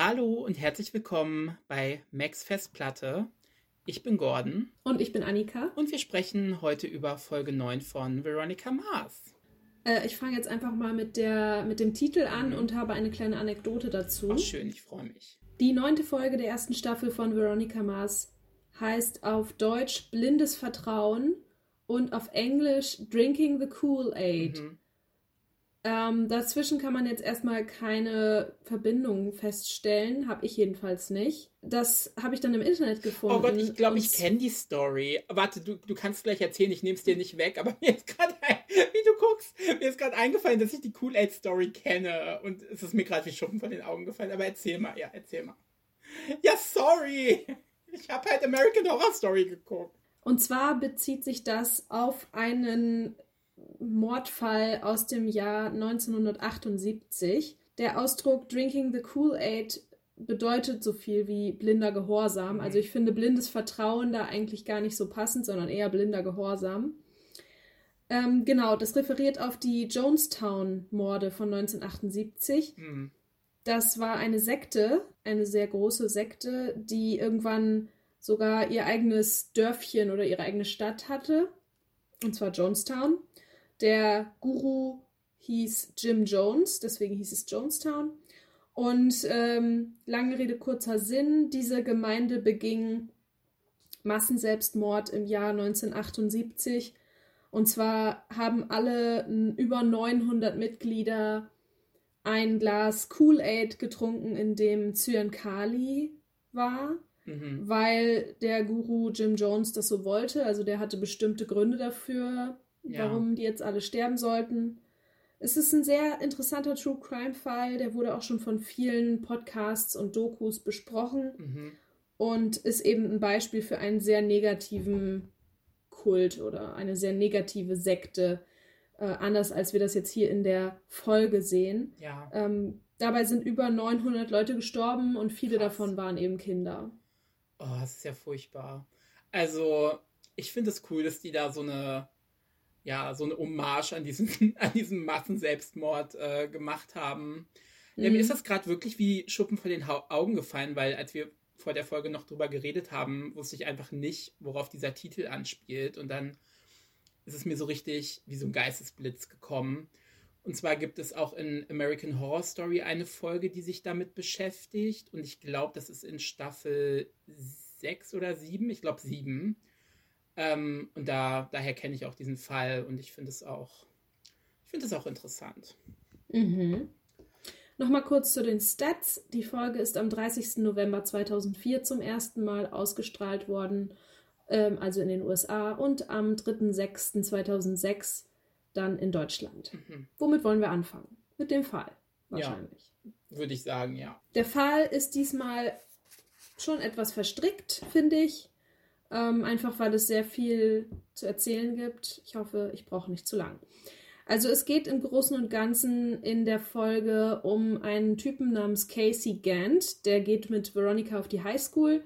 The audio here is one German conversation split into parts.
Hallo und herzlich willkommen bei Max Festplatte. Ich bin Gordon. Und ich bin Annika. Und wir sprechen heute über Folge 9 von Veronica Mars. Äh, ich fange jetzt einfach mal mit, der, mit dem Titel an mhm. und habe eine kleine Anekdote dazu. Oh, schön, ich freue mich. Die neunte Folge der ersten Staffel von Veronica Mars heißt auf Deutsch Blindes Vertrauen und auf Englisch Drinking the Kool-Aid. Mhm. Ähm, dazwischen kann man jetzt erstmal keine Verbindung feststellen, habe ich jedenfalls nicht. Das habe ich dann im Internet gefunden. Oh Gott, ich glaube, ich kenne die Story. Warte, du, du kannst gleich erzählen, ich nehme es dir nicht weg, aber mir ist gerade, wie du guckst, mir ist gerade eingefallen, dass ich die Kool-Aid-Story kenne und es ist mir gerade wie Schuppen von den Augen gefallen. Aber erzähl mal, ja, erzähl mal. Ja, sorry. Ich habe halt American Horror Story geguckt. Und zwar bezieht sich das auf einen Mordfall aus dem Jahr 1978. Der Ausdruck Drinking the Kool-Aid bedeutet so viel wie blinder Gehorsam. Mhm. Also ich finde blindes Vertrauen da eigentlich gar nicht so passend, sondern eher blinder Gehorsam. Ähm, genau, das referiert auf die Jonestown-Morde von 1978. Mhm. Das war eine Sekte, eine sehr große Sekte, die irgendwann sogar ihr eigenes Dörfchen oder ihre eigene Stadt hatte. Und zwar Jonestown. Der Guru hieß Jim Jones, deswegen hieß es Jonestown. Und ähm, lange Rede, kurzer Sinn, diese Gemeinde beging Massenselbstmord im Jahr 1978. Und zwar haben alle über 900 Mitglieder ein Glas Kool-Aid getrunken, in dem Zyankali war, mhm. weil der Guru Jim Jones das so wollte. Also der hatte bestimmte Gründe dafür, ja. warum die jetzt alle sterben sollten. Es ist ein sehr interessanter True Crime Fall, der wurde auch schon von vielen Podcasts und Dokus besprochen mhm. und ist eben ein Beispiel für einen sehr negativen Kult oder eine sehr negative Sekte, äh, anders als wir das jetzt hier in der Folge sehen. Ja. Ähm, dabei sind über 900 Leute gestorben und viele Krass. davon waren eben Kinder. Oh, das ist ja furchtbar. Also, ich finde es cool, dass die da so eine ja, so eine Hommage an diesen, an diesen Massenselbstmord äh, gemacht haben. Mhm. Ja, mir ist das gerade wirklich wie Schuppen vor den Augen gefallen, weil als wir vor der Folge noch drüber geredet haben, wusste ich einfach nicht, worauf dieser Titel anspielt. Und dann ist es mir so richtig wie so ein Geistesblitz gekommen. Und zwar gibt es auch in American Horror Story eine Folge, die sich damit beschäftigt. Und ich glaube, das ist in Staffel 6 oder 7. Ich glaube 7. Ähm, und da, daher kenne ich auch diesen Fall und ich finde es auch, ich finde es auch interessant. Mhm. Nochmal kurz zu den Stats. Die Folge ist am 30. November 2004 zum ersten Mal ausgestrahlt worden, ähm, also in den USA, und am 3.6.2006 dann in Deutschland. Mhm. Womit wollen wir anfangen? Mit dem Fall, wahrscheinlich. Ja, würde ich sagen, ja. Der Fall ist diesmal schon etwas verstrickt, finde ich. Ähm, einfach weil es sehr viel zu erzählen gibt. Ich hoffe, ich brauche nicht zu lang. Also es geht im Großen und Ganzen in der Folge um einen Typen namens Casey Gant. Der geht mit Veronica auf die Highschool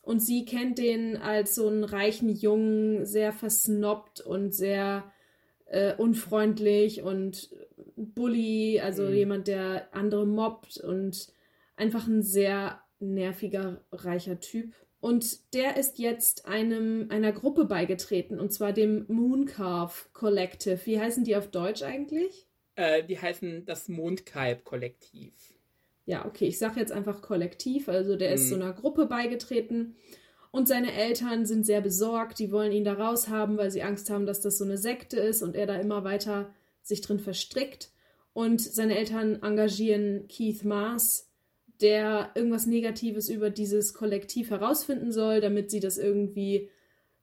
und sie kennt den als so einen reichen Jungen, sehr versnobbt und sehr äh, unfreundlich und Bully, also mhm. jemand, der andere mobbt und einfach ein sehr nerviger, reicher Typ. Und der ist jetzt einem, einer Gruppe beigetreten, und zwar dem Mooncarve Collective. Wie heißen die auf Deutsch eigentlich? Äh, die heißen das Mondkalb-Kollektiv. Ja, okay, ich sage jetzt einfach Kollektiv. Also der hm. ist so einer Gruppe beigetreten und seine Eltern sind sehr besorgt. Die wollen ihn da raushaben, weil sie Angst haben, dass das so eine Sekte ist und er da immer weiter sich drin verstrickt. Und seine Eltern engagieren Keith Mars, der irgendwas Negatives über dieses Kollektiv herausfinden soll, damit sie das irgendwie,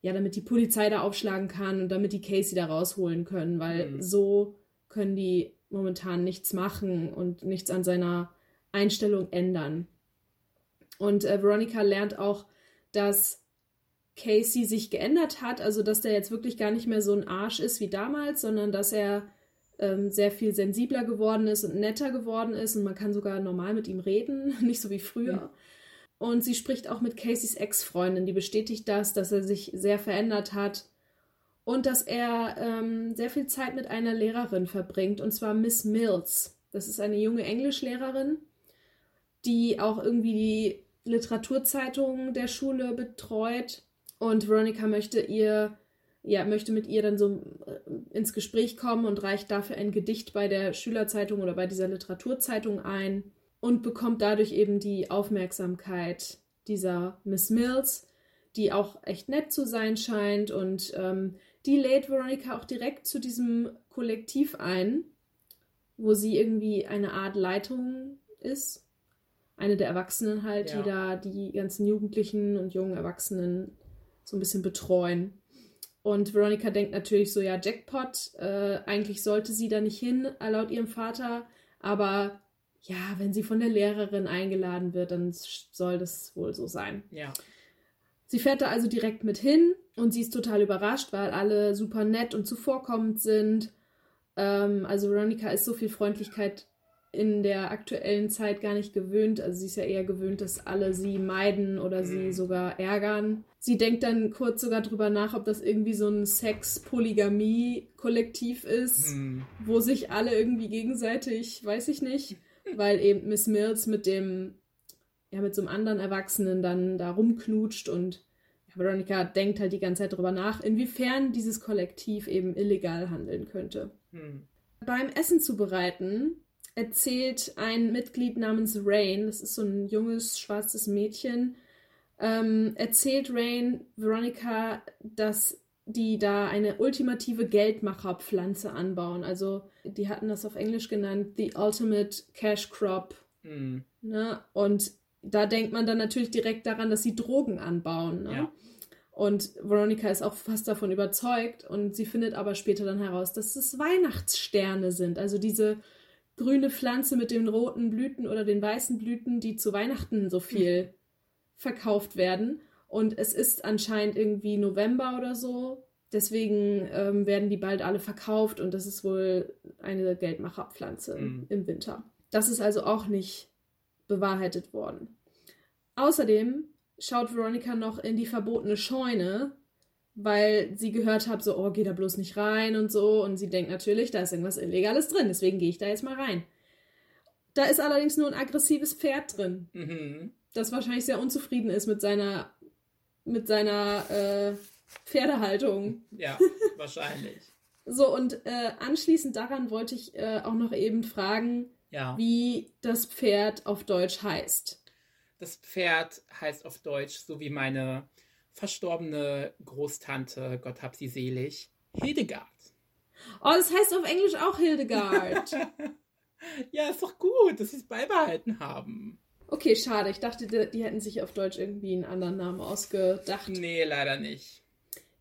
ja, damit die Polizei da aufschlagen kann und damit die Casey da rausholen können, weil mhm. so können die momentan nichts machen und nichts an seiner Einstellung ändern. Und äh, Veronica lernt auch, dass Casey sich geändert hat, also dass der jetzt wirklich gar nicht mehr so ein Arsch ist wie damals, sondern dass er ähm, sehr viel sensibler geworden ist und netter geworden ist und man kann sogar normal mit ihm reden, nicht so wie früher. Mhm. Und sie spricht auch mit Caseys Ex-Freundin, die bestätigt das, dass er sich sehr verändert hat und dass er ähm, sehr viel Zeit mit einer Lehrerin verbringt, und zwar Miss Mills. Das ist eine junge Englischlehrerin. die auch irgendwie die Literaturzeitung der Schule betreut. Und Veronica möchte ihr, ja, möchte mit ihr dann so äh, ins Gespräch kommen und reicht dafür ein Gedicht bei der Schülerzeitung oder bei dieser Literaturzeitung ein und bekommt dadurch eben die Aufmerksamkeit dieser Miss Mills, die auch echt nett zu sein scheint und ähm, die lädt Veronica auch direkt zu diesem Kollektiv ein, wo sie irgendwie eine Art Leitung ist. Eine der Erwachsenen halt, ja. die da die ganzen Jugendlichen und jungen Erwachsenen so ein bisschen betreuen. Und Veronica denkt natürlich so, ja, Jackpot, äh, eigentlich sollte sie da nicht hin, laut ihrem Vater, aber ja, wenn sie von der Lehrerin eingeladen wird, dann soll das wohl so sein. Ja. Sie fährt da also direkt mit hin und sie ist total überrascht, weil alle super nett und zuvorkommend sind. Ähm, also Veronica ist so viel Freundlichkeit in der aktuellen Zeit gar nicht gewöhnt. Also sie ist ja eher gewöhnt, dass alle sie meiden oder sie mhm. sogar ärgern. Sie denkt dann kurz sogar drüber nach, ob das irgendwie so ein Sex-Polygamie-Kollektiv ist, mhm. wo sich alle irgendwie gegenseitig, weiß ich nicht, weil eben Miss Mills mit dem, ja, mit so einem anderen Erwachsenen dann da rumknutscht und Veronica denkt halt die ganze Zeit drüber nach, inwiefern dieses Kollektiv eben illegal handeln könnte. Mhm. Beim Essen zubereiten erzählt ein Mitglied namens Rain, das ist so ein junges, schwarzes Mädchen, ähm, erzählt Rain Veronica, dass die da eine ultimative Geldmacherpflanze anbauen. Also die hatten das auf Englisch genannt, The Ultimate Cash Crop. Mhm. Ne? Und da denkt man dann natürlich direkt daran, dass sie Drogen anbauen. Ne? Ja. Und Veronica ist auch fast davon überzeugt und sie findet aber später dann heraus, dass es Weihnachtssterne sind. Also diese grüne Pflanze mit den roten Blüten oder den weißen Blüten, die zu Weihnachten so viel mhm. verkauft werden. Und es ist anscheinend irgendwie November oder so. Deswegen ähm, werden die bald alle verkauft und das ist wohl eine Geldmacherpflanze mhm. im Winter. Das ist also auch nicht bewahrheitet worden. Außerdem schaut Veronica noch in die verbotene Scheune, weil sie gehört hat, so, oh, geh da bloß nicht rein und so. Und sie denkt natürlich, da ist irgendwas Illegales drin, deswegen gehe ich da jetzt mal rein. Da ist allerdings nur ein aggressives Pferd drin, mhm. das wahrscheinlich sehr unzufrieden ist mit seiner, mit seiner äh, Pferdehaltung. Ja, wahrscheinlich. so, und äh, anschließend daran wollte ich äh, auch noch eben fragen, ja. wie das Pferd auf Deutsch heißt. Das Pferd heißt auf Deutsch, so wie meine verstorbene Großtante, Gott hab sie selig, Hildegard. Oh, das heißt auf Englisch auch Hildegard. ja, ist doch gut, dass sie es beibehalten haben. Okay, schade. Ich dachte, die, die, hätten sich auf Deutsch irgendwie einen anderen Namen ausgedacht. Nee, leider nicht.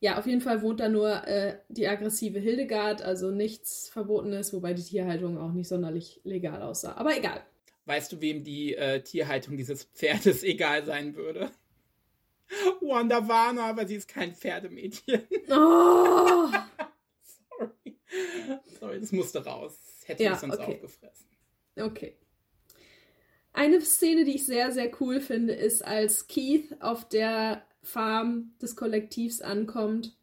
Ja, auf jeden Fall wohnt da nur äh, die aggressive Hildegard, also nichts Verbotenes, wobei die Tierhaltung auch nicht sonderlich legal aussah. Aber egal. Weißt du, wem die äh, Tierhaltung dieses Pferdes egal sein würde? Wanda Warner, aber sie ist kein Pferdemädchen. Oh. Sorry. Sorry, das musste raus. hätte ja, sonst okay. aufgefressen. Okay. Eine Szene, die ich sehr, sehr cool finde, ist, als Keith auf der Farm des Kollektivs ankommt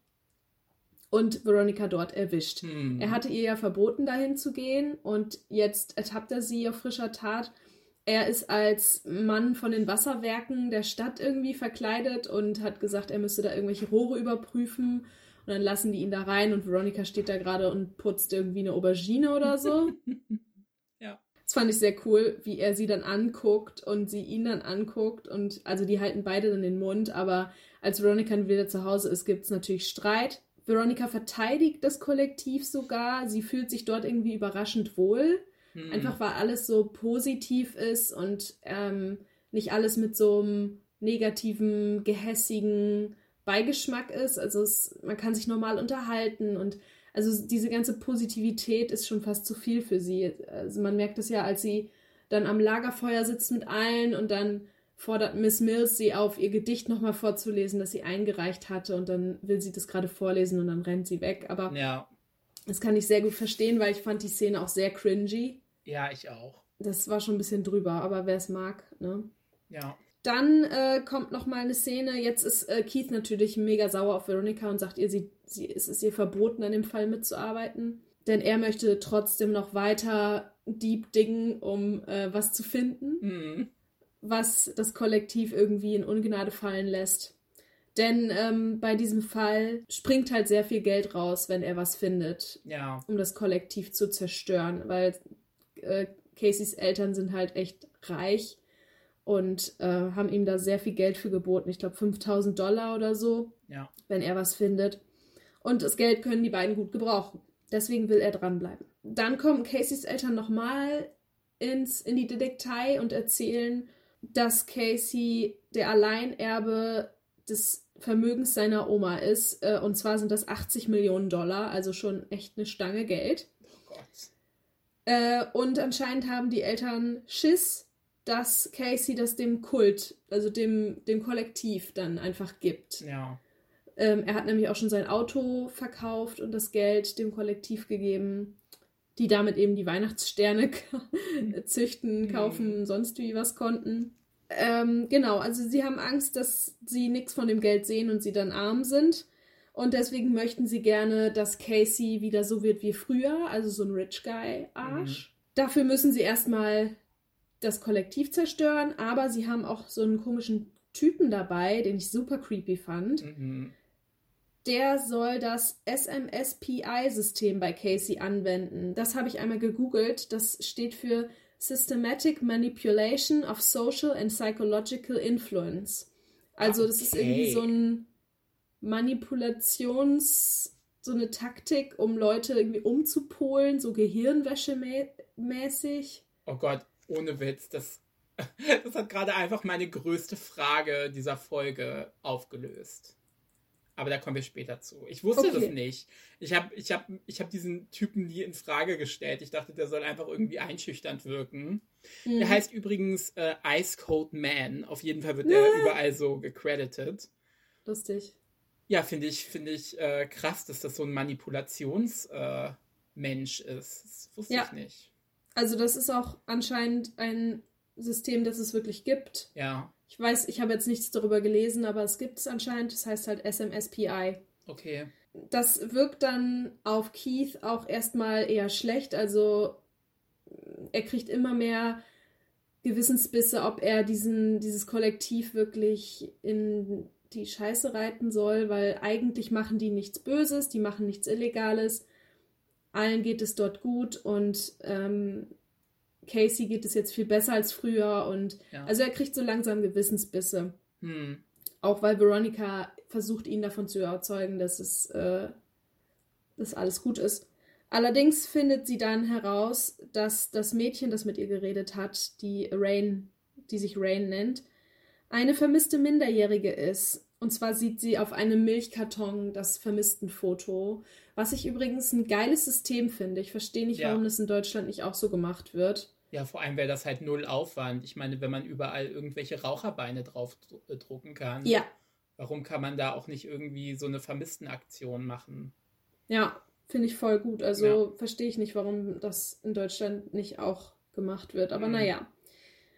und Veronica dort erwischt. Hm. Er hatte ihr ja verboten, dahin zu gehen und jetzt ertappt er sie auf frischer Tat er ist als Mann von den Wasserwerken der Stadt irgendwie verkleidet und hat gesagt, er müsste da irgendwelche Rohre überprüfen. Und dann lassen die ihn da rein und Veronica steht da gerade und putzt irgendwie eine Aubergine oder so. ja. Das fand ich sehr cool, wie er sie dann anguckt und sie ihn dann anguckt. Und also die halten beide dann den Mund, aber als Veronica wieder zu Hause ist, gibt es natürlich Streit. Veronica verteidigt das Kollektiv sogar. Sie fühlt sich dort irgendwie überraschend wohl. Hm. Einfach weil alles so positiv ist und ähm, nicht alles mit so einem negativen, gehässigen Beigeschmack ist. Also es, man kann sich normal unterhalten und also diese ganze Positivität ist schon fast zu viel für sie. Also man merkt es ja, als sie dann am Lagerfeuer sitzt mit allen und dann fordert Miss Mills sie auf, ihr Gedicht nochmal vorzulesen, das sie eingereicht hatte und dann will sie das gerade vorlesen und dann rennt sie weg. Aber ja. Das kann ich sehr gut verstehen, weil ich fand die Szene auch sehr cringy. Ja, ich auch. Das war schon ein bisschen drüber, aber wer es mag, ne? Ja. Dann äh, kommt noch mal eine Szene. Jetzt ist äh, Keith natürlich mega sauer auf Veronica und sagt ihr, sie, sie, es ist ihr verboten, an dem Fall mitzuarbeiten. Denn er möchte trotzdem noch weiter deep dingen, um äh, was zu finden. Mhm. was das Kollektiv irgendwie in Ungnade fallen lässt. Denn ähm, bei diesem Fall springt halt sehr viel Geld raus, wenn er was findet, Ja. um das Kollektiv zu zerstören, weil äh, Caseys Eltern sind halt echt reich und äh, haben ihm da sehr viel Geld für geboten. Ich glaube 5000 Dollar oder so, Ja. wenn er was findet. Und das Geld können die beiden gut gebrauchen. Deswegen will er dranbleiben. Dann kommen Caseys Eltern nochmal ins, in die Detektei und erzählen, dass Casey der Alleinerbe des Vermögens seiner Oma ist. Äh, und zwar sind das 80 Millionen Dollar, also schon echt eine Stange Geld. Oh Gott. Äh, und anscheinend haben die Eltern Schiss, dass Casey das dem Kult, also dem, dem Kollektiv dann einfach gibt. Ja. Ähm, er hat nämlich auch schon sein Auto verkauft und das Geld dem Kollektiv gegeben, die damit eben die Weihnachtssterne züchten, kaufen, sonst wie was konnten. Ähm, genau, also sie haben Angst, dass sie nichts von dem Geld sehen und sie dann arm sind. Und deswegen möchten sie gerne, dass Casey wieder so wird wie früher, also so ein Rich Guy-Arsch. Dafür müssen sie erstmal das Kollektiv zerstören, aber sie haben auch so einen komischen Typen dabei, den ich super creepy fand. Mhm. Der soll das SMSPI-System bei Casey anwenden. Das habe ich einmal gegoogelt. Das steht für Systematic Manipulation of Social and Psychological Influence. Also das ist irgendwie Okay. so ein Manipulations, so eine Taktik, um Leute irgendwie umzupolen, so Gehirnwäsche-mäßig. Oh Gott, ohne Witz, das, das hat gerade einfach meine größte Frage dieser Folge aufgelöst. Aber da kommen wir später zu. Ich wusste Okay. das nicht. Ich habe ich hab, ich hab diesen Typen nie in Frage gestellt. Ich dachte, der soll einfach irgendwie einschüchternd wirken. Mhm. Der heißt übrigens äh, Ice Cold Man. Auf jeden Fall wird der überall so gecredited. Lustig. Ja, finde ich, finde ich äh, krass, dass das so ein Manipulationsmensch äh, ist. Das wusste Ja. ich nicht. Also das ist auch anscheinend ein System, das es wirklich gibt. Ja, Ich weiß, ich habe jetzt nichts darüber gelesen, aber es gibt es anscheinend. Das heißt halt SMSPI. okay. Das wirkt dann auf Keith auch erstmal eher schlecht. Also er kriegt immer mehr Gewissensbisse, ob er diesen, dieses Kollektiv wirklich in die Scheiße reiten soll, weil eigentlich machen die nichts Böses, die machen nichts Illegales. Allen geht es dort gut und ähm, Casey geht es jetzt viel besser als früher und Ja. also er kriegt so langsam Gewissensbisse. Hm. Auch weil Veronica versucht, ihn davon zu überzeugen, dass es äh, dass alles gut ist. Allerdings findet sie dann heraus, dass das Mädchen, das mit ihr geredet hat, die Rain, die sich Rain nennt, eine vermisste Minderjährige ist. Und zwar sieht sie auf einem Milchkarton das Vermisstenfoto, was ich übrigens ein geiles System finde. Ich verstehe nicht, Ja. warum das in Deutschland nicht auch so gemacht wird. Ja, vor allem wäre das halt null Aufwand. Ich meine, wenn man überall irgendwelche Raucherbeine drauf äh, drucken kann, Ja, warum kann man da auch nicht irgendwie so eine Vermisstenaktion machen? Ja, finde ich voll gut. Also verstehe ich nicht, warum das in Deutschland nicht auch gemacht wird. Aber Mhm. naja.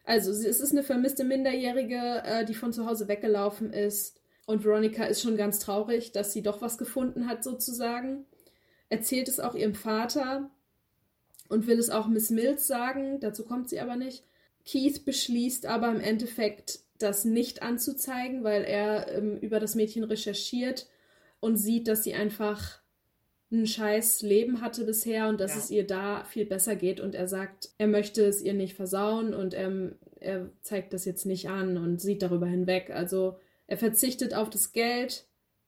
Also, es ist eine vermisste Minderjährige, äh, die von zu Hause weggelaufen ist. Und Veronica ist schon ganz traurig, dass sie doch was gefunden hat, sozusagen. Erzählt es auch ihrem Vater und will es auch Miss Mills sagen. Dazu kommt sie aber nicht. Keith beschließt aber im Endeffekt, das nicht anzuzeigen, weil er ähm, über das Mädchen recherchiert und sieht, dass sie einfach ein scheiß Leben hatte bisher und dass Ja. es ihr da viel besser geht. Und er sagt, er möchte es ihr nicht versauen und er, er zeigt das jetzt nicht an und sieht darüber hinweg. Also er verzichtet auf das Geld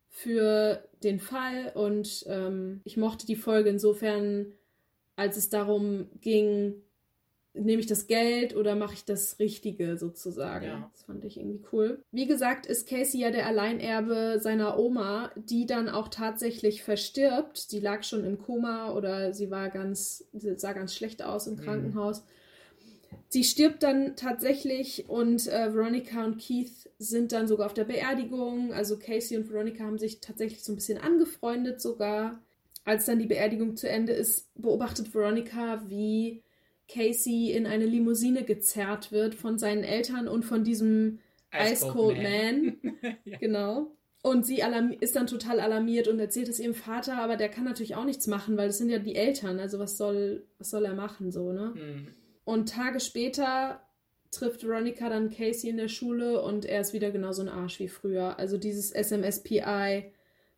für den Fall und ähm, ich mochte die Folge insofern, als es darum ging, nehme ich das Geld oder mache ich das Richtige sozusagen. Ja. Das fand ich irgendwie cool. Wie gesagt, ist Casey ja der Alleinerbe seiner Oma, die dann auch tatsächlich verstirbt. Sie lag schon im Koma oder sie war ganz, sie sah ganz schlecht aus im Mhm. Krankenhaus. Sie stirbt dann tatsächlich und äh, Veronica und Keith sind dann sogar auf der Beerdigung. Also Casey und Veronica haben sich tatsächlich so ein bisschen angefreundet sogar. Als dann die Beerdigung zu Ende ist, beobachtet Veronica, wie Casey in eine Limousine gezerrt wird von seinen Eltern und von diesem Ice Cold Man. ja. Genau. Und sie ist dann total alarmiert und erzählt es ihrem Vater, aber der kann natürlich auch nichts machen, weil das sind ja die Eltern. Also was soll, was soll er machen so, ne? Hm. Und Tage später trifft Veronica dann Casey in der Schule und er ist wieder genauso ein Arsch wie früher. Also dieses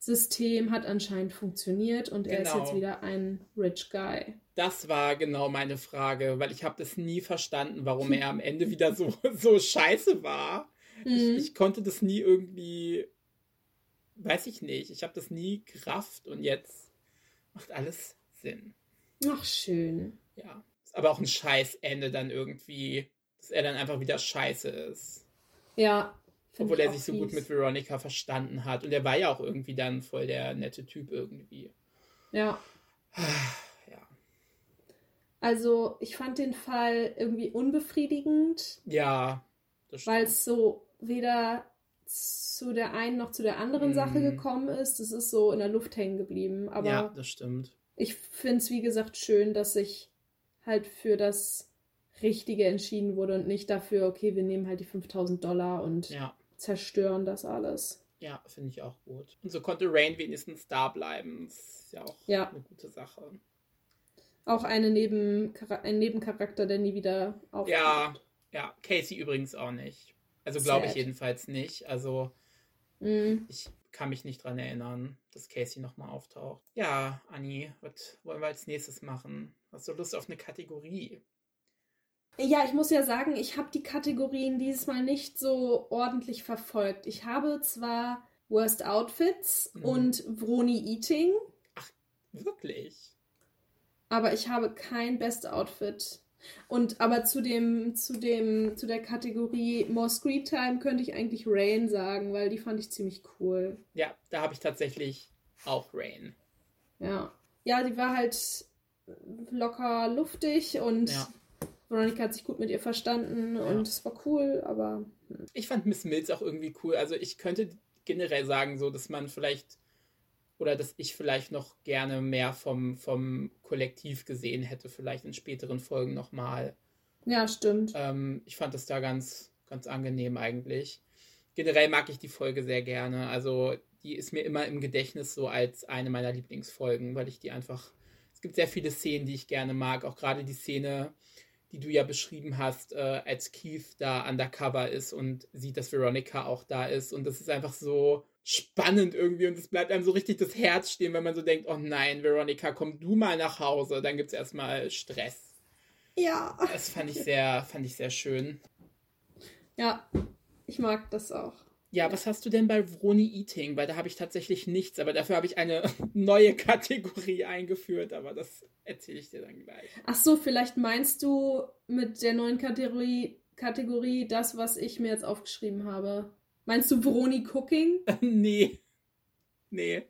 SMSPI-System hat anscheinend funktioniert und er ist Genau. jetzt wieder ein Rich Guy. Das war genau meine Frage, weil ich habe das nie verstanden, warum er am Ende wieder so, so scheiße war. Mhm. Ich, ich konnte das nie irgendwie, weiß ich nicht, ich habe das nie gerafft und jetzt macht alles Sinn. Ach, schön. Ja. Ist aber auch ein Scheißende dann irgendwie, dass er dann einfach wieder scheiße ist. Ja. Find Obwohl er sich so gut mit Veronica verstanden hat. Und er war ja auch irgendwie dann voll der nette Typ irgendwie. Ja. Ja. Also, ich fand den Fall irgendwie unbefriedigend, Ja. Das stimmt. weil es so weder zu der einen noch zu der anderen Mhm. Sache gekommen ist. Es ist so in der Luft hängen geblieben. Aber ja, das stimmt. ich finde es, wie gesagt, schön, dass sich halt für das Richtige entschieden wurde und nicht dafür, okay, wir nehmen halt die 5000 Dollar und Ja. Zerstören das alles. Ja, finde ich auch gut. Und so konnte Rain wenigstens da bleiben. Das ist ja auch Ja. eine gute Sache. Auch eine Neben ein Nebencharakter, der nie wieder auftaucht. Ja, ja. Casey übrigens auch nicht. Also glaube ich jedenfalls nicht. Also Mm. ich kann mich nicht dran erinnern, dass Casey nochmal auftaucht. Ja, Anni, was wollen wir als nächstes machen? Hast du Lust auf eine Kategorie? Ja, ich muss ja sagen, ich habe die Kategorien dieses Mal nicht so ordentlich verfolgt. Ich habe zwar Worst Outfits Mhm. und Vroni Eating, Wirklich? aber ich habe kein Best Outfit. Und aber zu dem, zu dem, zu der Kategorie More Screen Time könnte ich eigentlich Rain sagen, weil die fand ich ziemlich cool. Ja, da habe ich tatsächlich auch Rain. Ja. Ja, die war halt locker luftig und Ja. Veronica hat sich gut mit ihr verstanden Ja. und es war cool, aber Ich fand Miss Mills auch irgendwie cool. Also ich könnte generell sagen, so, dass man vielleicht oder dass ich vielleicht noch gerne mehr vom, vom Kollektiv gesehen hätte, vielleicht in späteren Folgen nochmal. ja, stimmt. Ähm, ich fand das da ganz, ganz angenehm eigentlich. Generell mag ich die Folge sehr gerne. Also die ist mir immer im Gedächtnis so als eine meiner Lieblingsfolgen, weil ich die einfach. Es gibt sehr viele Szenen, die ich gerne mag. Auch gerade die Szene, die du ja beschrieben hast, äh, als Keith da undercover ist und sieht, dass Veronica auch da ist. Und das ist einfach so spannend irgendwie und es bleibt einem so richtig das Herz stehen, wenn man so denkt, oh nein, Veronica, komm du mal nach Hause. Dann gibt es erstmal Stress. Ja. Das fand ich sehr, fand ich sehr schön. Ja, ich mag das auch. Ja, was hast du denn bei Vroni Eating? Weil da habe ich tatsächlich nichts, aber dafür habe ich eine neue Kategorie eingeführt, aber das erzähle ich dir dann gleich. Ach so, vielleicht meinst du mit der neuen Kategorie, Kategorie das, was ich mir jetzt aufgeschrieben habe. Meinst du Broni Cooking? nee. Nee.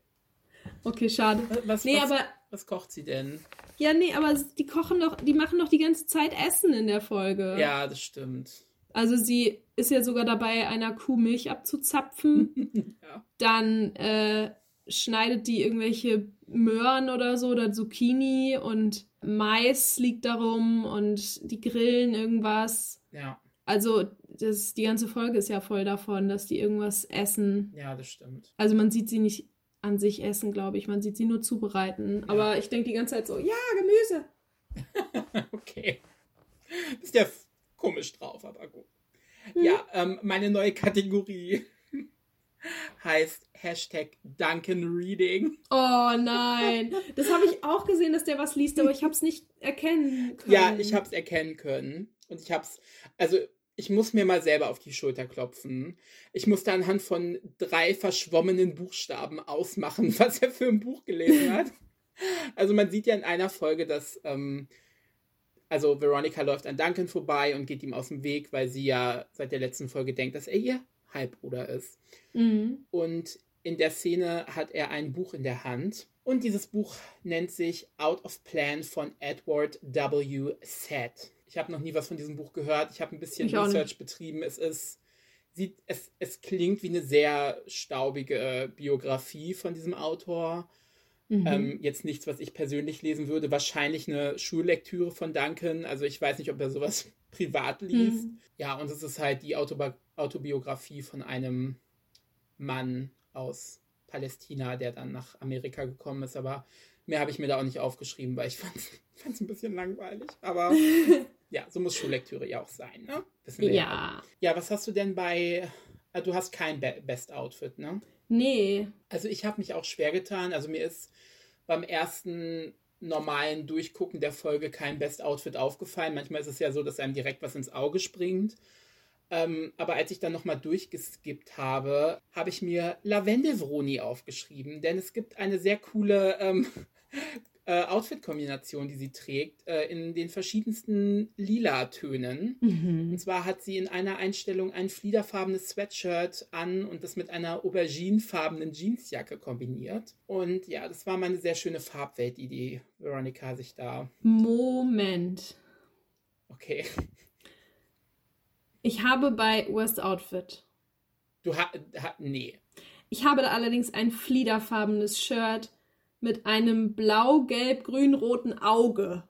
Okay, schade. Was, Nee, was, aber was kocht sie denn? ja, nee, aber die kochen doch, die machen doch die ganze Zeit Essen in der Folge. Ja, das stimmt. Also sie ist ja sogar dabei, einer Kuh Milch abzuzapfen. ja. Dann äh, schneidet die irgendwelche Möhren oder so oder Zucchini und Mais liegt darum und die grillen irgendwas. Ja, Also das, die ganze Folge ist ja voll davon, dass die irgendwas essen. ja, das stimmt. Also man sieht sie nicht an sich essen, glaube ich. Man sieht sie nur zubereiten. Aber ich denke die ganze Zeit so, ja, Gemüse. okay. Ist ja f- komisch drauf, aber gut. Hm. Ja, ähm, meine neue Kategorie heißt Hashtag Duncan Reading. Oh nein. Das habe ich auch gesehen, dass der was liest, aber ich habe es nicht erkennen können. Ja, ich habe es erkennen können. Und ich habe es, also ich muss mir mal selber auf die Schulter klopfen. Ich musste anhand von drei verschwommenen Buchstaben ausmachen, was er für ein Buch gelesen hat. Also man sieht ja in einer Folge, dass, ähm, also Veronica läuft an Duncan vorbei und geht ihm aus dem Weg, weil sie ja seit der letzten Folge denkt, dass er ihr Halbbruder ist. Mhm. Und in der Szene hat er ein Buch in der Hand. Und dieses Buch nennt sich Out of Plan von Edward W. Said. Ich habe noch nie was von diesem Buch gehört. Ich habe ein bisschen Ich Research betrieben. Es ist, sieht, es, es klingt wie eine sehr staubige Biografie von diesem Autor. Mhm. Ähm, jetzt nichts, was ich persönlich lesen würde. Wahrscheinlich eine Schullektüre von Duncan. Also ich weiß nicht, ob er sowas privat liest. Mhm. Ja, und es ist halt die Autoba Autobiografie von einem Mann aus Palästina, der dann nach Amerika gekommen ist. Aber mehr habe ich mir da auch nicht aufgeschrieben, weil ich fand es ein bisschen langweilig. Aber Ja, so muss Schullektüre ja auch sein, ne? Ja. Ja, was hast du denn bei. Ah, Du hast kein Be Best Outfit, ne? Nee. Also ich habe mich auch schwer getan. Also mir ist beim ersten normalen Durchgucken der Folge kein Best Outfit aufgefallen. Manchmal ist es ja so, dass einem direkt was ins Auge springt. Ähm, aber als ich dann nochmal durchgeskippt habe, habe ich mir Lavendel-Vroni aufgeschrieben, denn es gibt eine sehr coole ähm, äh, Outfit-Kombination, die sie trägt, äh, in den verschiedensten Lila-Tönen. Mhm. Und zwar hat sie in einer Einstellung ein fliederfarbenes Sweatshirt an und das mit einer auberginefarbenen Jeansjacke kombiniert. Und ja, das war mal eine sehr schöne Farbwelt, die die Veronica sich da. Moment. Okay. Ich habe bei Worst Outfit. Du hast. Ha, nee. Ich habe da allerdings ein fliederfarbenes Shirt mit einem blau-gelb-grün-roten Auge.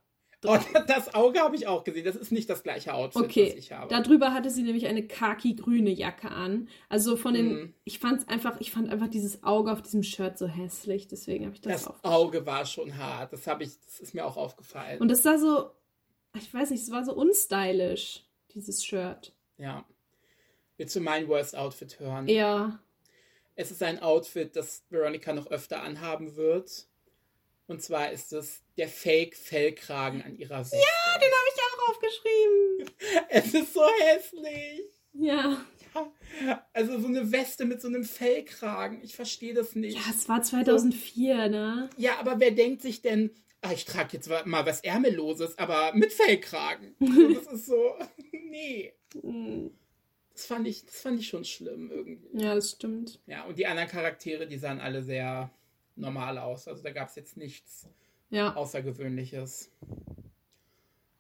Oh, das Auge habe ich auch gesehen. Das ist nicht das gleiche Outfit, Okay, was ich habe. Darüber hatte sie nämlich eine khaki-grüne Jacke an. Also von den, Mhm. ich fand's einfach, ich fand einfach dieses Auge auf diesem Shirt so hässlich, deswegen habe ich das, das. Auge war schon hart. Das habe ich. Das ist mir auch aufgefallen. Und das sah so, ich weiß nicht, es war so unstylisch, dieses Shirt. ja. Willst du mein Worst Outfit hören? Ja. Es ist ein Outfit, das Veronica noch öfter anhaben wird. Und zwar ist es der Fake-Fellkragen an ihrer Weste. Ja, den habe ich auch aufgeschrieben. Es ist so hässlich. Ja. Ja, also so eine Weste mit so einem Fellkragen. Ich verstehe das nicht. Ja, es war 2004, ne? Ja, aber wer denkt sich denn, ah, ich trage jetzt mal was Ärmelloses, aber mit Fellkragen? Das ist so, nee. Das fand ich, das fand ich schon schlimm irgendwie. Ja, das stimmt. Ja, und die anderen Charaktere, die sahen alle sehr normal aus. Also da gab es jetzt nichts Ja. Außergewöhnliches.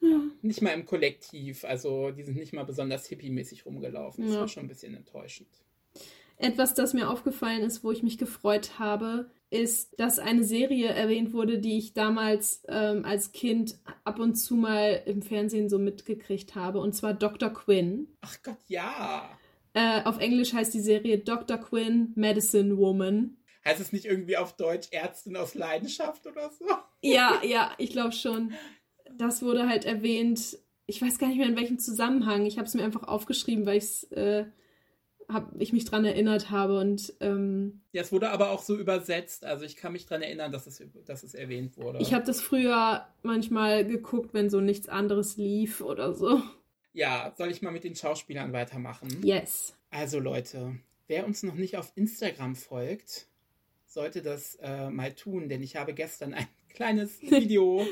Ja. Nicht mal im Kollektiv. Also die sind nicht mal besonders hippie-mäßig rumgelaufen. Das Ja. war schon ein bisschen enttäuschend. Etwas, das mir aufgefallen ist, wo ich mich gefreut habe, ist, dass eine Serie erwähnt wurde, die ich damals ähm, als Kind ab und zu mal im Fernsehen so mitgekriegt habe, und zwar Dr. Quinn. Ach Gott, ja. Äh, auf Englisch heißt die Serie Dr. Quinn Medicine Woman. Heißt es nicht irgendwie auf Deutsch Ärztin aus Leidenschaft oder so? Ja, ja, ich glaube schon. Das wurde halt erwähnt. Ich weiß gar nicht mehr in welchem Zusammenhang. Ich habe es mir einfach aufgeschrieben, weil ich's, äh, hab, ich mich dran erinnert habe und ähm, Ja, es wurde aber auch so übersetzt. Also ich kann mich daran erinnern, dass es, dass es erwähnt wurde. Ich habe das früher manchmal geguckt, wenn so nichts anderes lief oder so. ja, soll ich mal mit den Schauspielern weitermachen? Yes. Also Leute, wer uns noch nicht auf Instagram folgt, sollte das äh, mal tun, denn ich habe gestern ein kleines Video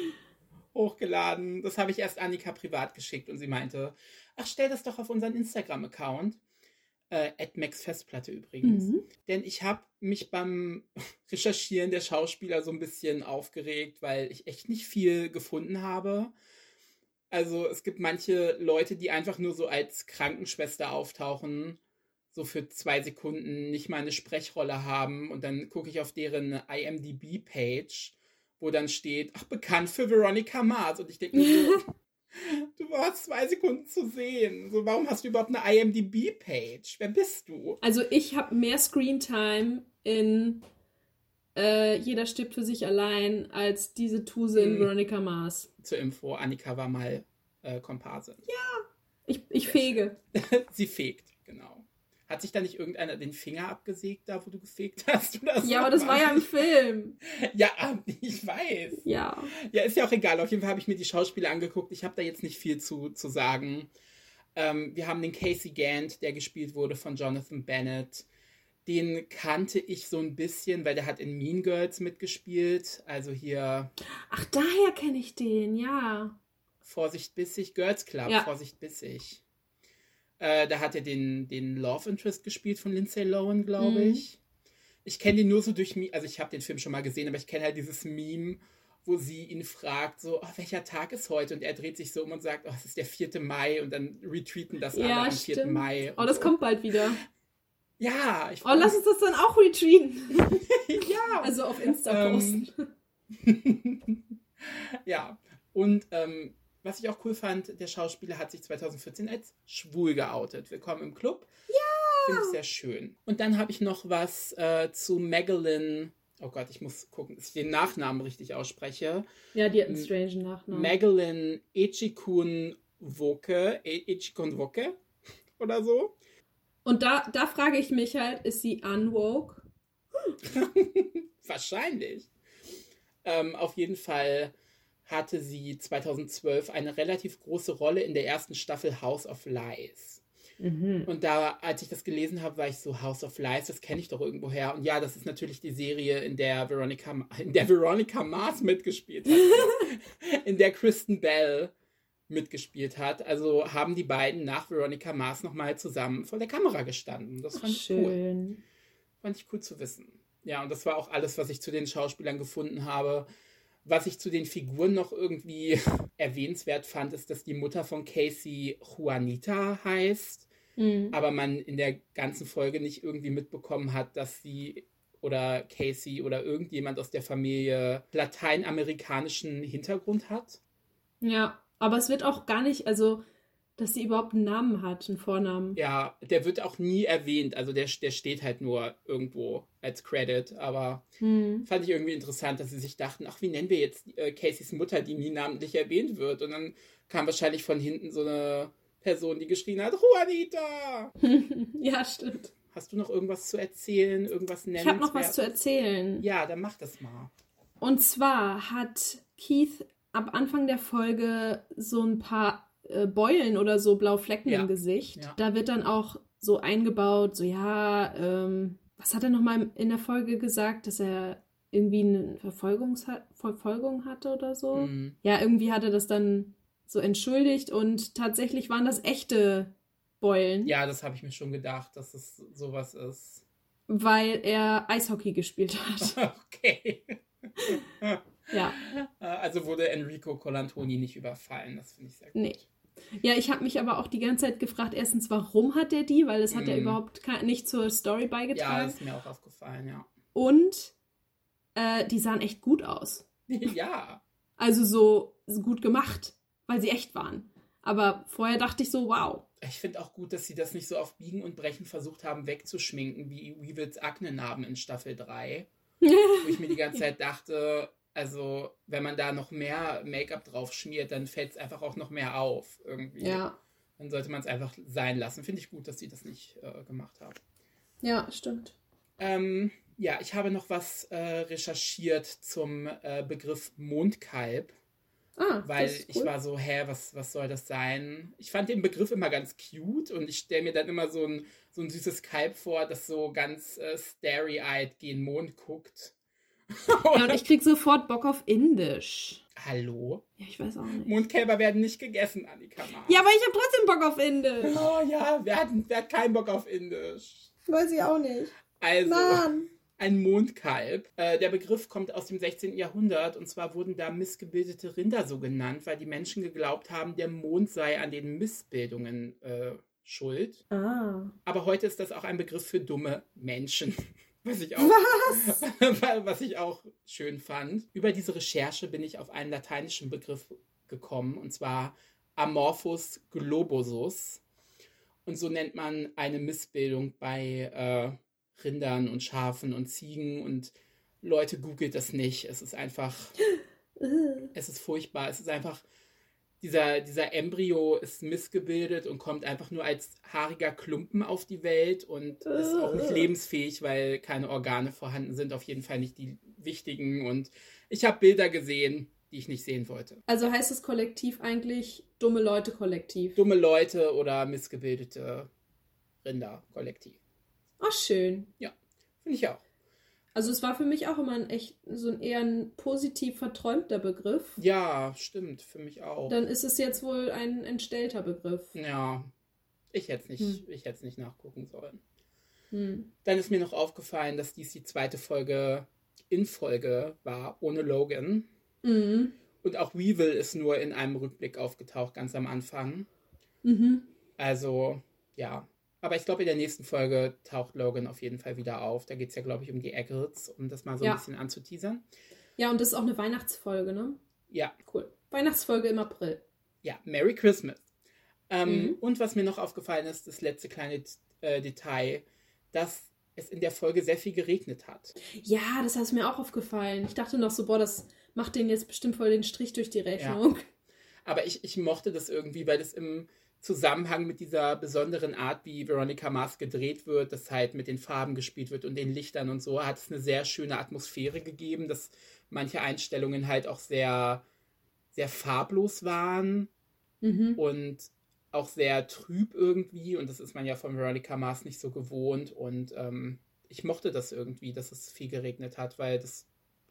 hochgeladen. Das habe ich erst Annika privat geschickt und sie meinte, ach, stell das doch auf unseren Instagram-Account. Äh, Max Festplatte übrigens. Mhm. Denn ich habe mich beim Recherchieren der Schauspieler so ein bisschen aufgeregt, weil ich echt nicht viel gefunden habe. Also es gibt manche Leute, die einfach nur so als Krankenschwester auftauchen, so für zwei Sekunden nicht mal eine Sprechrolle haben und dann gucke ich auf deren IMDb-Page, wo dann steht, ach, bekannt für Veronica Mars. Und ich denke mir so, du warst zwei Sekunden zu sehen. So, warum hast du überhaupt eine IMDb-Page? Wer bist du? Also ich habe mehr Screentime in äh, Jeder stirbt für sich allein als diese Tuse in Mhm. Veronica Mars. Zur Info, Annika war mal äh, Komparsin. Ich, ich fege. Sie fegt. Hat sich da nicht irgendeiner den Finger abgesägt, da wo du gefegt hast? Oder so? Ja, aber das war ja im Film. Ja, ich weiß. Ja. Ja, ist ja auch egal. Auf jeden Fall habe ich mir die Schauspieler angeguckt. Ich habe da jetzt nicht viel zu, zu sagen. Ähm, wir haben den Casey Gant, der gespielt wurde von Jonathan Bennett. Den kannte ich so ein bisschen, weil der hat in Mean Girls mitgespielt. Also hier Ach, daher kenne ich den, ja. Vorsicht bissig, Girls Club, Ja. Vorsicht bissig. Äh, da hat er den, den Love Interest gespielt von Lindsay Lohan, glaube Mhm. ich. Ich kenne den nur so durch, Mi- also ich habe den Film schon mal gesehen, aber ich kenne halt dieses Meme, wo sie ihn fragt, so, oh, welcher Tag ist heute? Und er dreht sich so um und sagt, oh, es ist der 4. Mai und dann retweeten das alle Ja, am 4. stimmt. Mai. Oh, das so. kommt bald wieder. Ja, ich Oh, lass uns das dann auch retweeten. ja. Also auf Insta Ähm, posten. ja, und ähm, was ich auch cool fand, der Schauspieler hat sich 2014 als schwul geoutet. Willkommen im Club. Ja! Finde ich sehr schön. Und dann habe ich noch was äh, zu Magalyn. Oh Gott, ich muss gucken, dass ich den Nachnamen richtig ausspreche. Ja, die hat einen strange Nachnamen. Magalyn Echikun Woke, Ichikon Woke oder so. Und da, da frage ich mich halt, ist sie unwoke? Wahrscheinlich. Ähm, auf jeden Fall hatte sie 2012 eine relativ große Rolle in der ersten Staffel House of Lies. Mhm. Und da, als ich das gelesen habe, war ich so, House of Lies, das kenne ich doch irgendwo her. Und ja, das ist natürlich die Serie, in der Veronica, in der Veronica Mars mitgespielt hat. in der Kristen Bell mitgespielt hat. Also haben die beiden nach Veronica Mars nochmal zusammen vor der Kamera gestanden. Das fand Ach, ich cool. Fand ich cool zu wissen. Ja, und das war auch alles, was ich zu den Schauspielern gefunden habe. Was ich zu den Figuren noch irgendwie erwähnenswert fand, ist, dass die Mutter von Casey Juanita heißt, mhm. aber man in der ganzen Folge nicht irgendwie mitbekommen hat, dass sie oder Casey oder irgendjemand aus der Familie lateinamerikanischen Hintergrund hat. Ja, aber es wird auch gar nicht, also dass sie überhaupt einen Namen hat, einen Vornamen. Ja, der wird auch nie erwähnt. Also der, der steht halt nur irgendwo als Credit. Aber hm. fand ich irgendwie interessant, dass sie sich dachten, ach, wie nennen wir jetzt äh, Caseys Mutter, die nie namentlich erwähnt wird. Und dann kam wahrscheinlich von hinten so eine Person, die geschrien hat, Juanita! ja, stimmt. Hast du noch irgendwas zu erzählen? Irgendwas nennen? Ich habe noch was zu erzählen. Ja, dann mach das mal. Und zwar hat Keith ab Anfang der Folge so ein paar äh, Beulen oder so blaue Flecken ja. im Gesicht. Ja. Da wird dann auch so eingebaut, so ja, ähm, was hat er nochmal in der Folge gesagt, dass er irgendwie eine Verfolgungs Verfolgung hatte oder so? Mhm. Ja, irgendwie hat er das dann so entschuldigt und tatsächlich waren das echte Beulen. Ja, das habe ich mir schon gedacht, dass es sowas ist. Weil er Eishockey gespielt hat. okay. ja. Also wurde Enrico Colantoni nicht überfallen, das finde ich sehr gut. Nee. Ja, ich habe mich aber auch die ganze Zeit gefragt, erstens, warum hat er die? Weil das hat mm. ja überhaupt nicht zur Story beigetragen. Ja, ist mir auch aufgefallen, ja. Und äh, die sahen echt gut aus. ja. Also so, so gut gemacht, weil sie echt waren. Aber vorher dachte ich so, wow. Ich finde auch gut, dass sie das nicht so auf Biegen und Brechen versucht haben wegzuschminken, wie Weevils Aknenarben in Staffel 3. wo ich mir die ganze Zeit dachte, also, wenn man da noch mehr Make-up drauf schmiert, dann fällt es einfach auch noch mehr auf irgendwie. Ja. Dann sollte man es einfach sein lassen. Finde ich gut, dass sie das nicht äh, gemacht haben. Ja, stimmt. Ähm, ja, ich habe noch was äh, recherchiert zum äh, Begriff Mondkalb. Ah, weil cool. ich war so, hä, was, was soll das sein? Ich fand den Begriff immer ganz cute und ich stelle mir dann immer so ein, so ein süßes Kalb vor, das so ganz äh, starry-eyed gen Mond guckt ja, und ich krieg sofort Bock auf Indisch. Hallo? Ja, ich weiß auch nicht. Mondkälber werden nicht gegessen, Annika. Ja, aber ich habe trotzdem Bock auf Indisch. Oh ja, wer hat, wer hat keinen Bock auf Indisch? Weiß ich auch nicht. Also, Mann. ein Mondkalb. Äh, der Begriff kommt aus dem 16. Jahrhundert und zwar wurden da missgebildete Rinder so genannt, weil die Menschen geglaubt haben, der Mond sei an den Missbildungen äh, schuld. Ah. Aber heute ist das auch ein Begriff für dumme Menschen. Was ich auch, was? was ich auch schön fand. Über diese Recherche bin ich auf einen lateinischen Begriff gekommen, und zwar Amorphus globosus. Und so nennt man eine Missbildung bei äh, Rindern und Schafen und Ziegen. Und Leute, googelt das nicht. Es ist einfach. es ist furchtbar. Es ist einfach dieser, dieser Embryo ist missgebildet und kommt einfach nur als haariger Klumpen auf die Welt und ist auch nicht lebensfähig, weil keine Organe vorhanden sind, auf jeden Fall nicht die wichtigen. Und ich habe Bilder gesehen, die ich nicht sehen wollte. Also heißt das Kollektiv eigentlich dumme Leute Kollektiv? Dumme Leute oder missgebildete Rinder Kollektiv. Ach, schön. Ja, finde ich auch. Also es war für mich auch immer ein echt so ein eher ein positiv verträumter Begriff. Ja, stimmt, für mich auch. Dann ist es jetzt wohl ein entstellter Begriff. Ja. Ich hätte es nicht, hm. nicht nachgucken sollen. Hm. Dann ist mir noch aufgefallen, dass dies die zweite Folge in Folge war, ohne Logan. Mhm. Und auch Weevil ist nur in einem Rückblick aufgetaucht, ganz am Anfang. Mhm. Also, ja, aber ich glaube, in der nächsten Folge taucht Logan auf jeden Fall wieder auf. Da geht es ja, glaube ich, um die Eggles, um das mal so ja. ein bisschen anzuteasern. Ja, und das ist auch eine Weihnachtsfolge, ne? Ja. Cool. Weihnachtsfolge im April. Ja, Merry Christmas. Ähm, mhm. Und was mir noch aufgefallen ist, das letzte kleine äh, Detail, dass es in der Folge sehr viel geregnet hat. Ja, das ist mir auch aufgefallen. Ich dachte noch so, boah, das macht den jetzt bestimmt voll den Strich durch die Rechnung. Ja. Aber ich, ich mochte das irgendwie, weil das im Zusammenhang mit dieser besonderen Art, wie Veronica Mars gedreht wird, dass halt mit den Farben gespielt wird und den Lichtern und so, hat es eine sehr schöne Atmosphäre gegeben, dass manche Einstellungen halt auch sehr, sehr farblos waren mhm. und auch sehr trüb irgendwie. Und das ist man ja von Veronica Mars nicht so gewohnt. Und ähm, ich mochte das irgendwie, dass es viel geregnet hat, weil das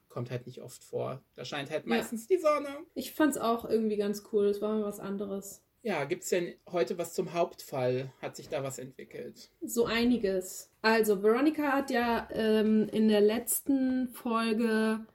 kommt halt nicht oft vor. Da scheint halt meistens ja. die Sonne. Ich fand es auch irgendwie ganz cool. Es war mal was anderes. Ja, gibt es denn heute was zum Hauptfall? Hat sich da was entwickelt? So einiges. Also, Veronica hat ja ähm, in der letzten Folge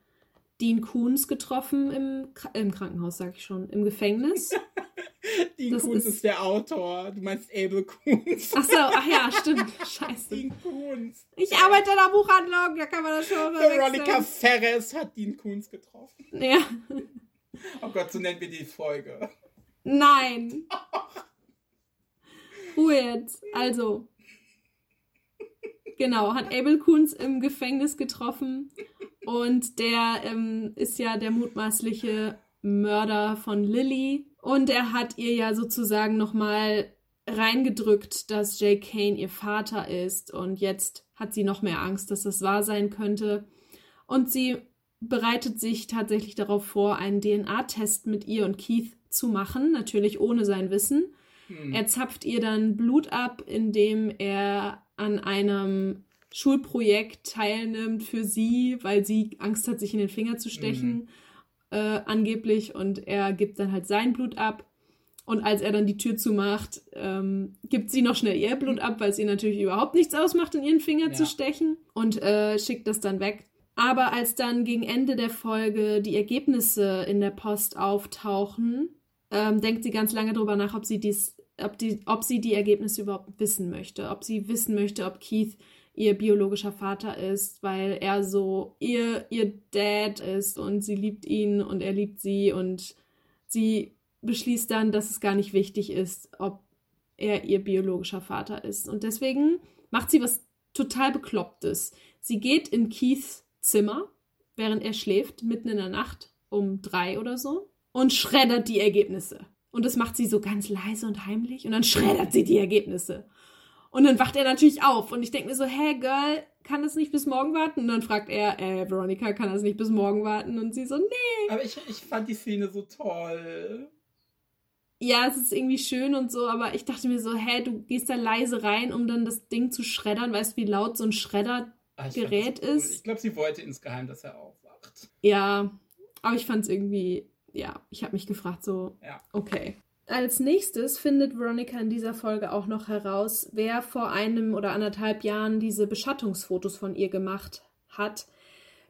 Dean Koons getroffen im, im Krankenhaus, sag ich schon, im Gefängnis. Dean das Koons ist, ist, der Autor. Du meinst Abel Koons. Ach so, ach ja, stimmt. Scheiße. Dean Koons. Ich arbeite in der Buchhandlung, da kann man das schon Veronica Ferres hat Dean Koons getroffen. Ja. Oh Gott, so nennen wir die Folge. Nein. Ruhe jetzt. Also. Genau, hat Abel Kunz im Gefängnis getroffen. Und der ähm, ist ja der mutmaßliche Mörder von Lily. Und er hat ihr ja sozusagen nochmal reingedrückt, dass Jay Kane ihr Vater ist. Und jetzt hat sie noch mehr Angst, dass das wahr sein könnte. Und sie bereitet sich tatsächlich darauf vor, einen DNA-Test mit ihr und Keith zu machen, natürlich ohne sein Wissen. Hm. Er zapft ihr dann Blut ab, indem er an einem Schulprojekt teilnimmt für sie, weil sie Angst hat, sich in den Finger zu stechen, mhm. äh, angeblich. Und er gibt dann halt sein Blut ab. Und als er dann die Tür zumacht, ähm, gibt sie noch schnell ihr Blut ab, weil es ihr natürlich überhaupt nichts ausmacht, in ihren Finger ja. zu stechen. Und äh, schickt das dann weg. Aber als dann gegen Ende der Folge die Ergebnisse in der Post auftauchen, ähm, denkt sie ganz lange darüber nach, ob sie, dies, ob, die, ob sie die Ergebnisse überhaupt wissen möchte. Ob sie wissen möchte, ob Keith ihr biologischer Vater ist, weil er so ihr, ihr Dad ist und sie liebt ihn und er liebt sie und sie beschließt dann, dass es gar nicht wichtig ist, ob er ihr biologischer Vater ist. Und deswegen macht sie was total Beklopptes. Sie geht in Keiths Zimmer, während er schläft, mitten in der Nacht um drei oder so, und schreddert die Ergebnisse. Und das macht sie so ganz leise und heimlich und dann schreddert sie die Ergebnisse. Und dann wacht er natürlich auf und ich denke mir so, hey Girl, kann das nicht bis morgen warten? Und dann fragt er, äh, Veronica, kann das nicht bis morgen warten? Und sie so, nee. Aber ich, ich fand die Szene so toll. Ja, es ist irgendwie schön und so, aber ich dachte mir so, hä, du gehst da leise rein, um dann das Ding zu schreddern. Weißt du, wie laut so ein Schreddergerät cool. ist? Ich glaube, sie wollte insgeheim, dass er aufwacht. Ja, aber ich fand es irgendwie ja, ich habe mich gefragt, so, ja. okay. Als nächstes findet Veronica in dieser Folge auch noch heraus, wer vor einem oder anderthalb Jahren diese Beschattungsfotos von ihr gemacht hat.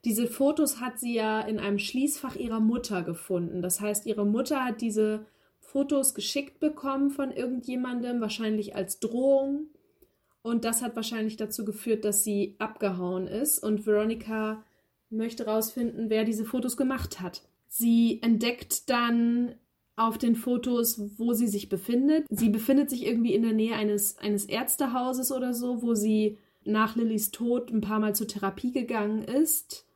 Diese Fotos hat sie ja in einem Schließfach ihrer Mutter gefunden. Das heißt, ihre Mutter hat diese Fotos geschickt bekommen von irgendjemandem, wahrscheinlich als Drohung. Und das hat wahrscheinlich dazu geführt, dass sie abgehauen ist. Und Veronica möchte herausfinden, wer diese Fotos gemacht hat. Sie entdeckt dann auf den Fotos, wo sie sich befindet. Sie befindet sich irgendwie in der Nähe eines, eines Ärztehauses oder so, wo sie nach Lillys Tod ein paar Mal zur Therapie gegangen ist.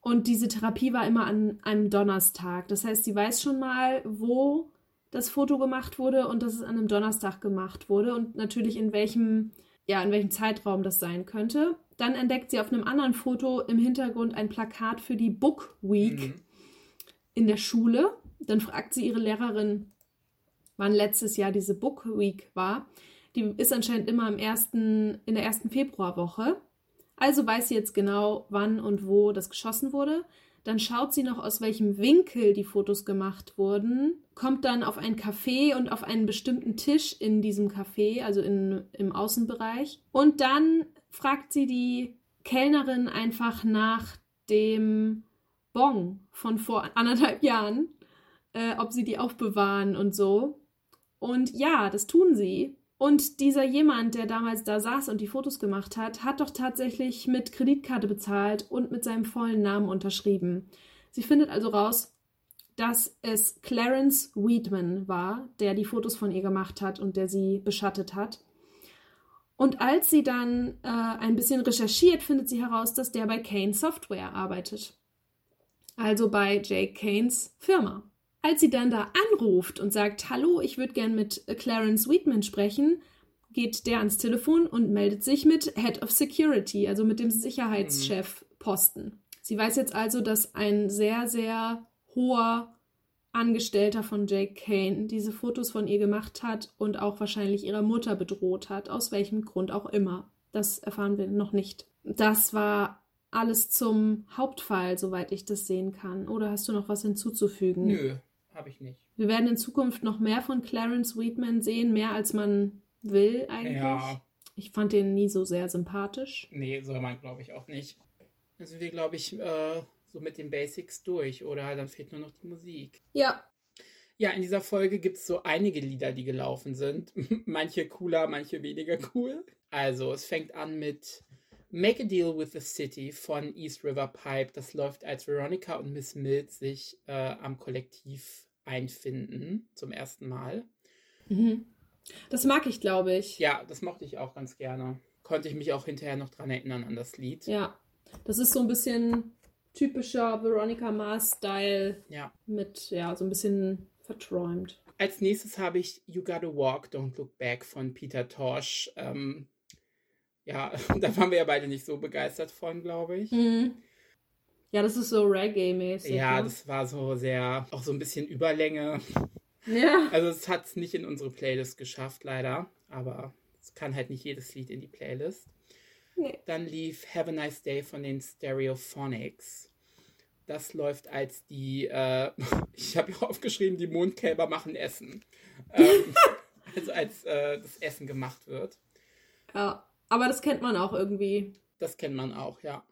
Und diese Therapie war immer an einem Donnerstag. Das heißt, sie weiß schon mal, wo das Foto gemacht wurde und dass es an einem Donnerstag gemacht wurde und natürlich in welchem, ja, in welchem Zeitraum das sein könnte. Dann entdeckt sie auf einem anderen Foto im Hintergrund ein Plakat für die Book Week. Mhm in der Schule. Dann fragt sie ihre Lehrerin, wann letztes Jahr diese Book Week war. Die ist anscheinend immer im ersten, in der ersten Februarwoche. Also weiß sie jetzt genau, wann und wo das geschossen wurde. Dann schaut sie noch, aus welchem Winkel die Fotos gemacht wurden, kommt dann auf ein Café und auf einen bestimmten Tisch in diesem Café, also in, im Außenbereich. Und dann fragt sie die Kellnerin einfach nach dem Bon von vor anderthalb Jahren, äh, ob sie die aufbewahren und so. Und ja, das tun sie. Und dieser jemand, der damals da saß und die Fotos gemacht hat, hat doch tatsächlich mit Kreditkarte bezahlt und mit seinem vollen Namen unterschrieben. Sie findet also raus, dass es Clarence Weedman war, der die Fotos von ihr gemacht hat und der sie beschattet hat. Und als sie dann äh, ein bisschen recherchiert, findet sie heraus, dass der bei Kane Software arbeitet also bei Jake Kanes Firma. Als sie dann da anruft und sagt, hallo, ich würde gern mit Clarence Weedman sprechen, geht der ans Telefon und meldet sich mit Head of Security, also mit dem Sicherheitschef Posten. Sie weiß jetzt also, dass ein sehr, sehr hoher Angestellter von Jake Kane diese Fotos von ihr gemacht hat und auch wahrscheinlich ihrer Mutter bedroht hat, aus welchem Grund auch immer. Das erfahren wir noch nicht. Das war alles zum Hauptfall, soweit ich das sehen kann. Oder hast du noch was hinzuzufügen? Nö, habe ich nicht. Wir werden in Zukunft noch mehr von Clarence Weedman sehen, mehr als man will eigentlich. Ja. Ich fand den nie so sehr sympathisch. Nee, soll man, glaube ich, auch nicht. Dann sind wir, glaube ich, äh, so mit den Basics durch, oder? Dann fehlt nur noch die Musik. Ja. Ja, in dieser Folge gibt es so einige Lieder, die gelaufen sind. manche cooler, manche weniger cool. Also, es fängt an mit Make a Deal with the City von East River Pipe. Das läuft, als Veronica und Miss Mills sich äh, am Kollektiv einfinden, zum ersten Mal. Mhm. Das mag ich, glaube ich. Ja, das mochte ich auch ganz gerne. Konnte ich mich auch hinterher noch dran erinnern an das Lied. Ja. Das ist so ein bisschen typischer Veronica Mars-Style. Ja. Mit, ja, so ein bisschen verträumt. Als nächstes habe ich You Gotta Walk, Don't Look Back von Peter Tosh. Ähm, ja, da waren wir ja beide nicht so begeistert von, glaube ich. Mhm. Ja, das ist so Reggae-mäßig. Ja, ne? das war so sehr, auch so ein bisschen Überlänge. Ja. Also es hat es nicht in unsere Playlist geschafft, leider. Aber es kann halt nicht jedes Lied in die Playlist. Nee. Dann lief Have a Nice Day von den Stereophonics. Das läuft als die, äh, ich habe hier aufgeschrieben, die Mondkälber machen Essen. Ähm, also als äh, das Essen gemacht wird. ja. Aber das kennt man auch irgendwie. Das kennt man auch, ja.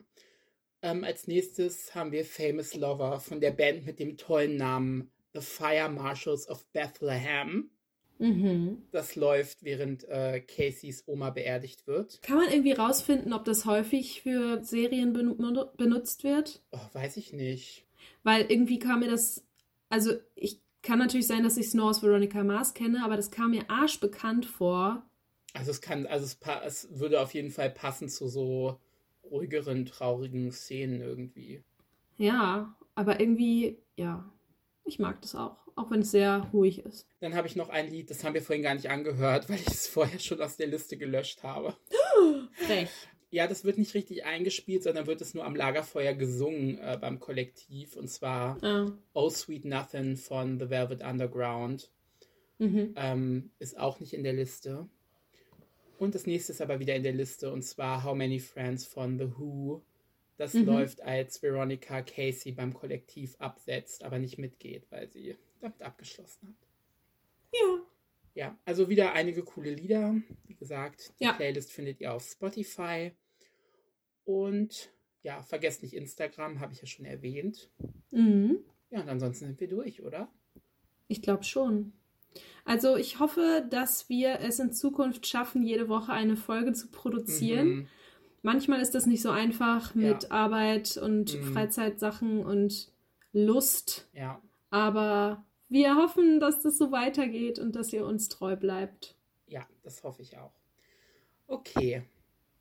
Ähm, als nächstes haben wir Famous Lover von der Band mit dem tollen Namen The Fire Marshals of Bethlehem. Mhm. Das läuft, während äh, Caseys Oma beerdigt wird. Kann man irgendwie rausfinden, ob das häufig für Serien ben benutzt wird? Oh, weiß ich nicht. Weil irgendwie kam mir das. Also, ich kann natürlich sein, dass ich es nur aus Veronica Mars kenne, aber das kam mir arschbekannt vor. Also es kann, also es, es würde auf jeden Fall passen zu so ruhigeren, traurigen Szenen irgendwie. Ja, aber irgendwie, ja. Ich mag das auch. Auch wenn es sehr ruhig ist. Dann habe ich noch ein Lied, das haben wir vorhin gar nicht angehört, weil ich es vorher schon aus der Liste gelöscht habe. Frech. Ja, das wird nicht richtig eingespielt, sondern wird es nur am Lagerfeuer gesungen äh, beim Kollektiv. Und zwar Ah. Oh Sweet Nothing von The Velvet Underground. Mhm. Ähm, ist auch nicht in der Liste. Und das nächste ist aber wieder in der Liste und zwar How Many Friends von The Who. Das Mhm. läuft, als Veronica Casey beim Kollektiv absetzt, aber nicht mitgeht, weil sie damit abgeschlossen hat. Ja. Ja, also wieder einige coole Lieder. Wie gesagt, die Ja. Playlist findet ihr auf Spotify. Und ja, vergesst nicht Instagram, habe ich ja schon erwähnt. Mhm. Ja, und ansonsten sind wir durch, oder? Ich glaube schon. Also ich hoffe, dass wir es in Zukunft schaffen, jede Woche eine Folge zu produzieren. Mhm. Manchmal ist das nicht so einfach mit Ja. Arbeit und Mhm. Freizeitsachen und Lust. Ja, Aber wir hoffen, dass das so weitergeht und dass ihr uns treu bleibt. ja, das hoffe ich auch. Okay.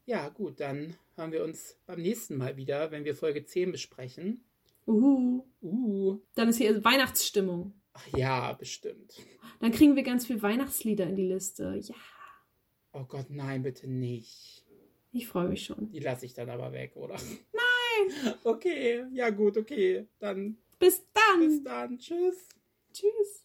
Ja, gut, dann hören wir uns beim nächsten Mal wieder, wenn wir Folge 10 besprechen. Uhu. Uh, Dann ist hier Weihnachtsstimmung. Ach ja, bestimmt. Dann kriegen wir ganz viel Weihnachtslieder in die Liste. Ja, Oh Gott, nein, bitte nicht. ich freue mich schon. Die lasse ich dann aber weg, oder? Nein! Okay, ja gut, okay. Dann Bis dann. bis dann. Tschüss. Tschüss.